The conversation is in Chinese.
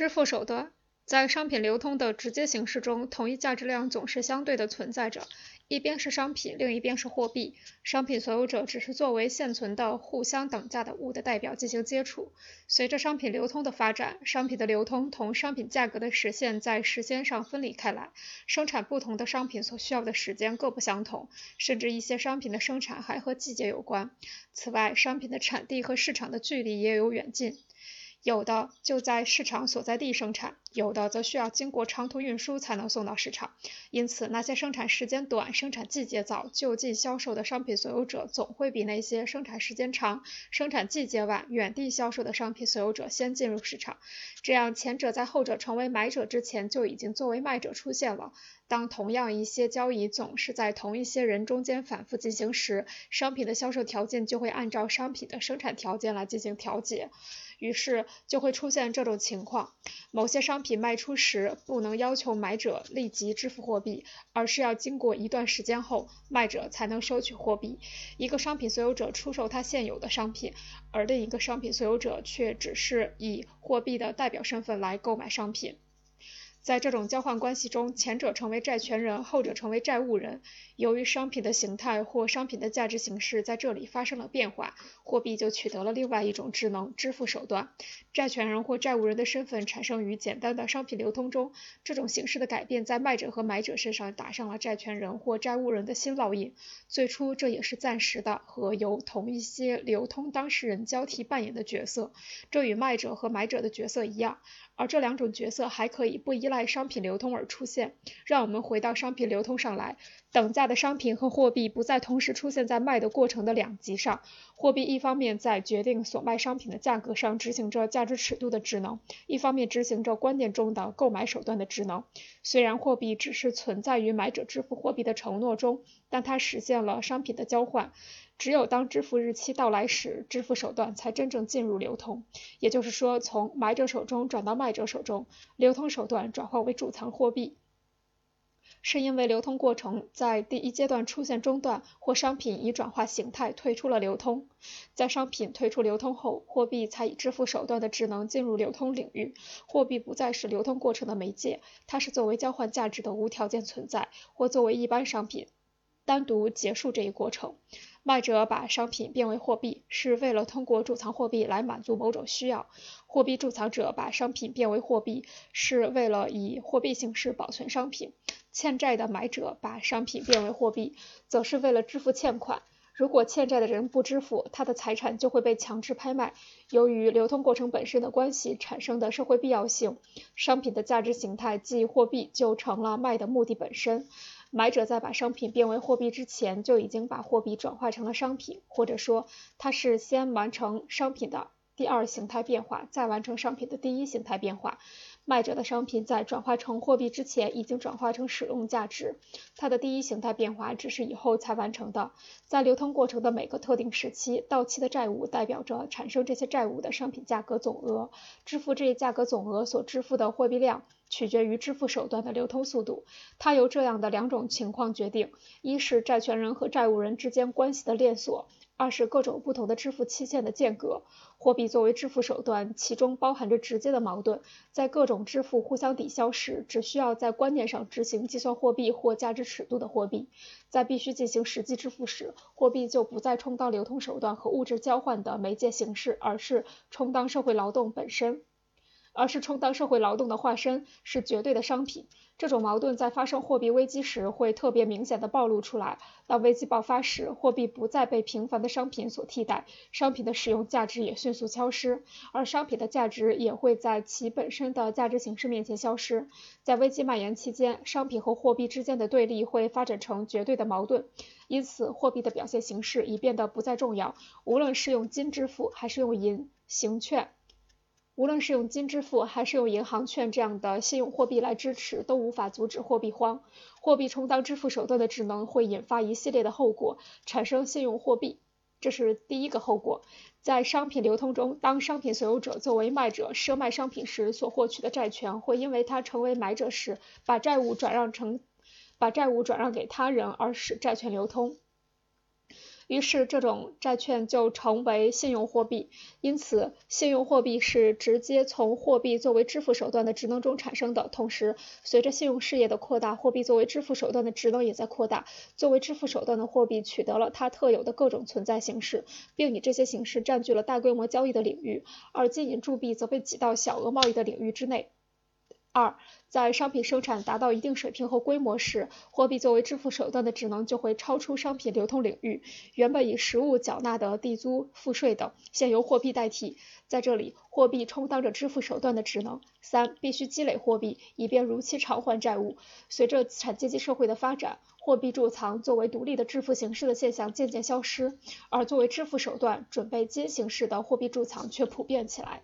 支付手段在商品流通的直接形式中，同一价值量总是相对的存在着。一边是商品，另一边是货币。商品所有者只是作为现存的互相等价的物的代表进行接触。随着商品流通的发展，商品的流通同商品价格的实现在时间上分离开来。生产不同的商品所需要的时间各不相同，甚至一些商品的生产还和季节有关。此外，商品的产地和市场的距离也有远近。有的就在市场所在地生产，有的则需要经过长途运输才能送到市场。因此，那些生产时间短、生产季节早就近销售的商品所有者，总会比那些生产时间长、生产季节晚、远地销售的商品所有者先进入市场。这样，前者在后者成为买者之前就已经作为卖者出现了。当同样一些交易总是在同一些人中间反复进行时，商品的销售条件就会按照商品的生产条件来进行调节。于是就会出现这种情况：某些商品卖出时，不能要求买者立即支付货币，而是要经过一段时间后，卖者才能收取货币。一个商品所有者出售他现有的商品，而另一个商品所有者却只是以货币的代表身份来购买商品。在这种交换关系中，前者成为债权人，后者成为债务人。由于商品的形态或商品的价值形式在这里发生了变化，货币就取得了另外一种智能支付手段。债权人或债务人的身份产生于简单的商品流通中。这种形式的改变在卖者和买者身上打上了债权人或债务人的新烙印。最初这也是暂时的，和由同一些流通当事人交替扮演的角色。这与卖者和买者的角色一样。而这两种角色还可以不依赖商品流通而出现。让我们回到商品流通上来，等价的商品和货币不再同时出现在卖的过程的两极上。货币一方面在决定所卖商品的价格上执行着价值尺度的职能，一方面执行着观念中的购买手段的职能。虽然货币只是存在于买者支付货币的承诺中，但它实现了商品的交换。只有当支付日期到来时，支付手段才真正进入流通。也就是说，从买者手中转到卖者手中，流通手段转化为贮藏货币，是因为流通过程在第一阶段出现中断，或商品已转化形态退出了流通。在商品退出流通后，货币才以支付手段的职能进入流通领域。货币不再是流通过程的媒介，它是作为交换价值的无条件存在，或作为一般商品单独结束这一过程。卖者把商品变为货币，是为了通过贮藏货币来满足某种需要；货币贮藏者把商品变为货币，是为了以货币形式保存商品；欠债的买者把商品变为货币，则是为了支付欠款。如果欠债的人不支付，他的财产就会被强制拍卖。由于流通过程本身的关系产生的社会必要性，商品的价值形态即货币就成了卖的目的本身。买者在把商品变为货币之前，就已经把货币转化成了商品，或者说，他是先完成商品的第二形态变化，再完成商品的第一形态变化。卖者的商品在转化成货币之前，已经转化成使用价值，它的第一形态变化只是以后才完成的。在流通过程的每个特定时期，到期的债务代表着产生这些债务的商品价格总额，支付这一价格总额所支付的货币量。取决于支付手段的流通速度，它由这样的两种情况决定：一是债权人和债务人之间关系的链锁；二是各种不同的支付期限的间隔。货币作为支付手段，其中包含着直接的矛盾。在各种支付互相抵消时，只需要在观念上执行计算货币或价值尺度的货币；在必须进行实际支付时，货币就不再充当流通手段和物质交换的媒介形式，而是充当社会劳动本身。而是充当社会劳动的化身，是绝对的商品。这种矛盾在发生货币危机时会特别明显的暴露出来。当危机爆发时，货币不再被平凡的商品所替代，商品的使用价值也迅速消失，而商品的价值也会在其本身的价值形式面前消失。在危机蔓延期间，商品和货币之间的对立会发展成绝对的矛盾，因此货币的表现形式已变得不再重要。无论是用金支付还是用银行券。无论是用金支付还是用银行券这样的信用货币来支持，都无法阻止货币荒。货币充当支付手段的职能会引发一系列的后果，产生信用货币。这是第一个后果。在商品流通中，当商品所有者作为卖者赊卖商品时所获取的债权，会因为他成为买者时把债务转让成把债务转让给他人而使债权流通。于是这种债券就成为信用货币。因此，信用货币是直接从货币作为支付手段的职能中产生的。同时，随着信用事业的扩大，货币作为支付手段的职能也在扩大。作为支付手段的货币取得了它特有的各种存在形式，并以这些形式占据了大规模交易的领域，而金银铸币则被挤到小额贸易的领域之内。二，在商品生产达到一定水平和规模时，货币作为支付手段的职能就会超出商品流通领域。原本以实物缴纳的地租、赋税等，现由货币代替。在这里，货币充当着支付手段的职能。三，必须积累货币，以便如期偿还债务。随着资产阶级社会的发展，货币贮藏作为独立的支付形式的现象渐渐消失，而作为支付手段、准备金形式的货币贮藏却普遍起来。